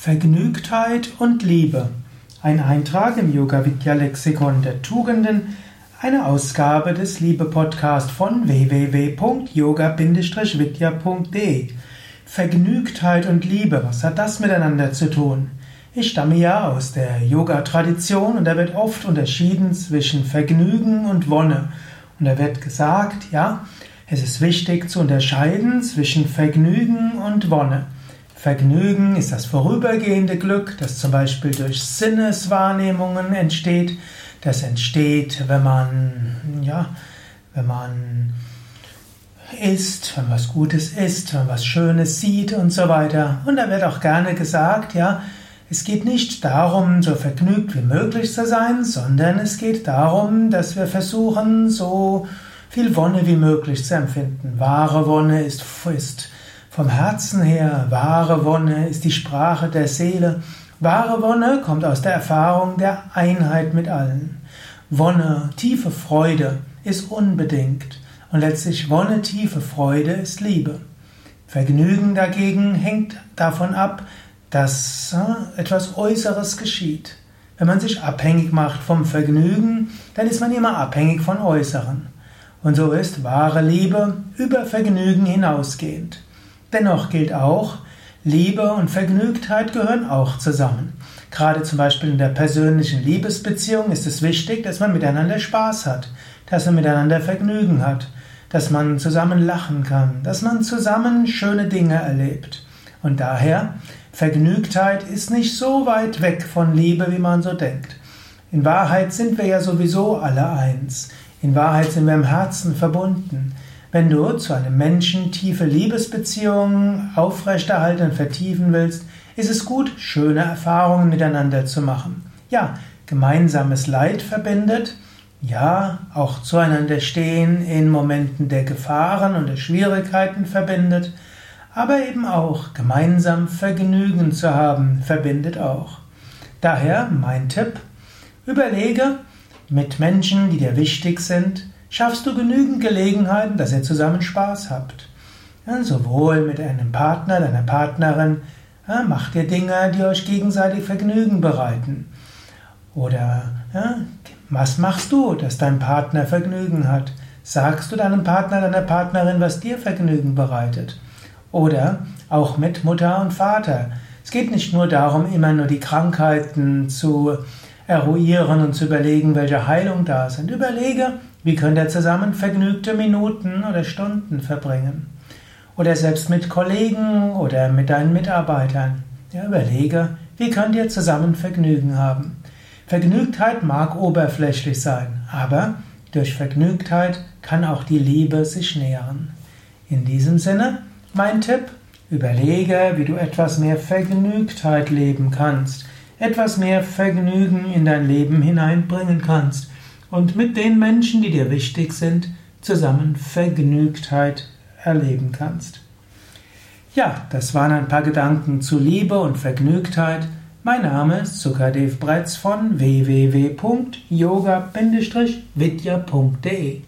Vergnügtheit und Liebe. Ein Eintrag im Yoga Vidya Lexikon der Tugenden, eine Ausgabe des Liebe Podcast von www.yoga-vidya.de. Vergnügtheit und Liebe, was hat das miteinander zu tun? Ich stamme ja aus der Yoga Tradition und da wird oft unterschieden zwischen Vergnügen und Wonne. Und da wird gesagt, ja, es ist wichtig zu unterscheiden zwischen Vergnügen und Wonne. Vergnügen ist das vorübergehende Glück, das zum Beispiel durch Sinneswahrnehmungen entsteht. Das entsteht, wenn man, ja, wenn man isst, wenn was Gutes isst, wenn was Schönes sieht und so weiter. Und da wird auch gerne gesagt, ja, es geht nicht darum, so vergnügt wie möglich zu sein, sondern es geht darum, dass wir versuchen, so viel Wonne wie möglich zu empfinden. Wahre Wonne ist, ist vom Herzen her, wahre Wonne ist die Sprache der Seele. Wahre Wonne kommt aus der Erfahrung der Einheit mit allen. Wonne, tiefe Freude ist unbedingt. Und letztlich Wonne, tiefe Freude ist Liebe. Vergnügen dagegen hängt davon ab, dass äh, etwas Äußeres geschieht. Wenn man sich abhängig macht vom Vergnügen, dann ist man immer abhängig von Äußeren. Und so ist wahre Liebe über Vergnügen hinausgehend. Dennoch gilt auch, Liebe und Vergnügtheit gehören auch zusammen. Gerade zum Beispiel in der persönlichen Liebesbeziehung ist es wichtig, dass man miteinander Spaß hat, dass man miteinander Vergnügen hat, dass man zusammen lachen kann, dass man zusammen schöne Dinge erlebt. Und daher, Vergnügtheit ist nicht so weit weg von Liebe, wie man so denkt. In Wahrheit sind wir ja sowieso alle eins. In Wahrheit sind wir im Herzen verbunden. Wenn du zu einem Menschen tiefe Liebesbeziehungen aufrechterhalten und vertiefen willst, ist es gut, schöne Erfahrungen miteinander zu machen. Ja, gemeinsames Leid verbindet, ja, auch zueinander stehen in Momenten der Gefahren und der Schwierigkeiten verbindet, aber eben auch gemeinsam Vergnügen zu haben verbindet auch. Daher mein Tipp, überlege mit Menschen, die dir wichtig sind, schaffst du genügend Gelegenheiten, dass ihr zusammen Spaß habt. Ja, sowohl mit einem Partner, deiner Partnerin, ja, macht ihr Dinge, die euch gegenseitig Vergnügen bereiten. Oder ja, was machst du, dass dein Partner Vergnügen hat? Sagst du deinem Partner, deiner Partnerin, was dir Vergnügen bereitet? Oder auch mit Mutter und Vater. Es geht nicht nur darum, immer nur die Krankheiten zu eruieren und zu überlegen, welche Heilung da sind. Überlege, wie könnt ihr zusammen vergnügte Minuten oder Stunden verbringen? Oder selbst mit Kollegen oder mit deinen Mitarbeitern. Ja, überlege, wie könnt ihr zusammen Vergnügen haben? Vergnügtheit mag oberflächlich sein, aber durch Vergnügtheit kann auch die Liebe sich nähern. In diesem Sinne, mein Tipp, überlege, wie du etwas mehr Vergnügtheit leben kannst, etwas mehr Vergnügen in dein Leben hineinbringen kannst und mit den Menschen, die dir wichtig sind, zusammen Vergnügtheit erleben kannst. Ja, das waren ein paar Gedanken zu Liebe und Vergnügtheit. Mein Name ist Sukadev Bretz von www.yoga-vidya.de